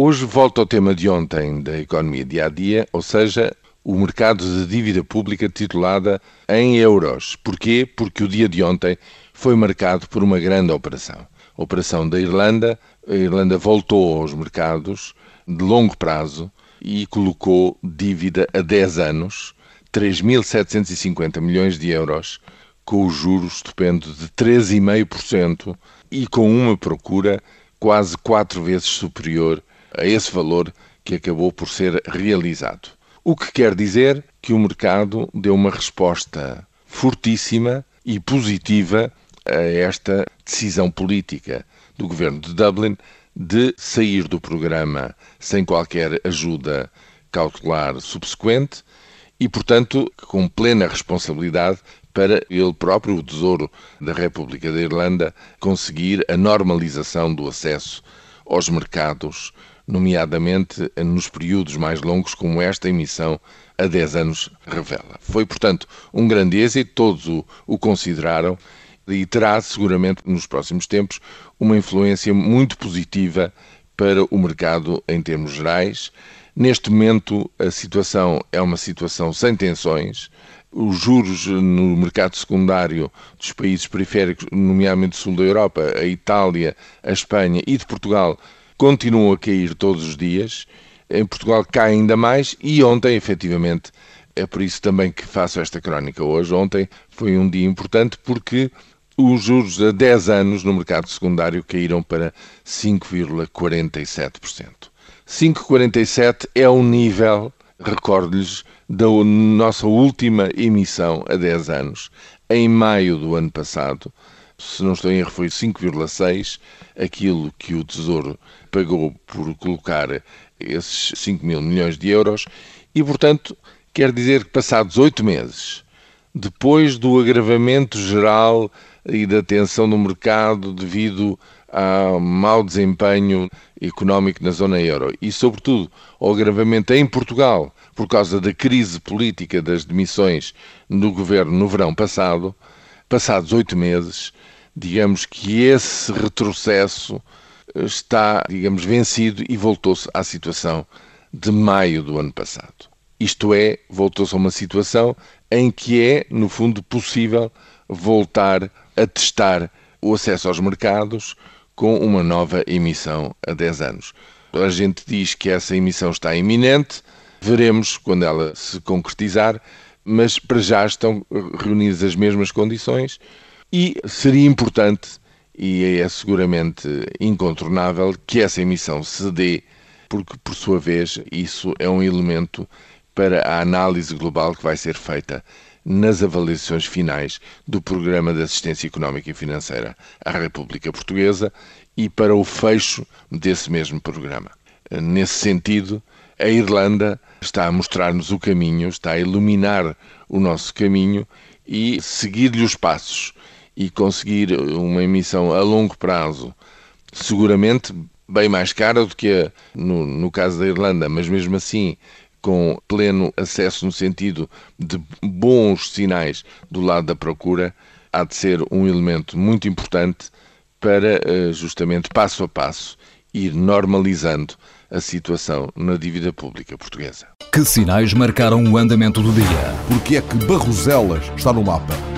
Hoje volta ao tema de ontem da economia dia a dia, ou seja, o mercado de dívida pública titulada em euros. Porquê? Porque o dia de ontem foi marcado por uma grande operação. A operação da Irlanda. A Irlanda voltou aos mercados de longo prazo e colocou dívida a 10 anos, 3.750 milhões de euros, com o juros estupendo de 13,5% e com uma procura quase quatro vezes superior a esse valor que acabou por ser realizado. O que quer dizer que o mercado deu uma resposta fortíssima e positiva a esta decisão política do governo de Dublin de sair do programa sem qualquer ajuda cautelar subsequente e, portanto, com plena responsabilidade para ele próprio, o Tesouro da República da Irlanda, conseguir a normalização do acesso aos mercados nomeadamente nos períodos mais longos, como esta emissão a 10 anos revela. Foi, portanto, um grande êxito, todos o, o consideraram e terá seguramente nos próximos tempos uma influência muito positiva para o mercado em termos gerais. Neste momento, a situação é uma situação sem tensões. Os juros no mercado secundário dos países periféricos, nomeadamente do sul da Europa, a Itália, a Espanha e de Portugal, continuam a cair todos os dias. Em Portugal cai ainda mais e ontem, efetivamente, é por isso também que faço esta crónica hoje. Ontem foi um dia importante porque os juros a 10 anos no mercado secundário caíram para 5,47%. 5,47% é o nível, recordo-lhes, da nossa última emissão a 10 anos, em maio do ano passado, se não estou em erro, foi 5,6 aquilo que o Tesouro pagou por colocar esses 5 mil milhões de euros e, portanto, quer dizer que passados oito meses, depois do agravamento geral e da tensão no mercado devido ao mau desempenho económico na zona euro e, sobretudo, ao agravamento em Portugal por causa da crise política das demissões no governo no verão passado, passados oito meses, digamos que esse retrocesso está, digamos, vencido e voltou-se à situação de maio do ano passado. Isto é, voltou-se a uma situação em que é, no fundo, possível voltar a testar o acesso aos mercados com uma nova emissão a 10 anos. A gente diz que essa emissão está iminente, veremos quando ela se concretizar, mas para já estão reunidas as mesmas condições e seria importante, e é seguramente incontornável, que essa emissão se dê, porque, por sua vez, isso é um elemento para a análise global que vai ser feita nas avaliações finais do Programa de Assistência Económica e Financeira à República Portuguesa e para o fecho desse mesmo programa. Nesse sentido, a Irlanda está a mostrar-nos o caminho, está a iluminar o nosso caminho e seguir-lhe os passos e conseguir uma emissão a longo prazo, seguramente bem mais cara do que a, no, no caso da Irlanda, mas mesmo assim com pleno acesso no sentido de bons sinais do lado da procura, há de ser um elemento muito importante para eh, justamente passo a passo ir normalizando a situação na dívida pública portuguesa. Que sinais marcaram o andamento do dia? Porque é que Barroselas está no mapa?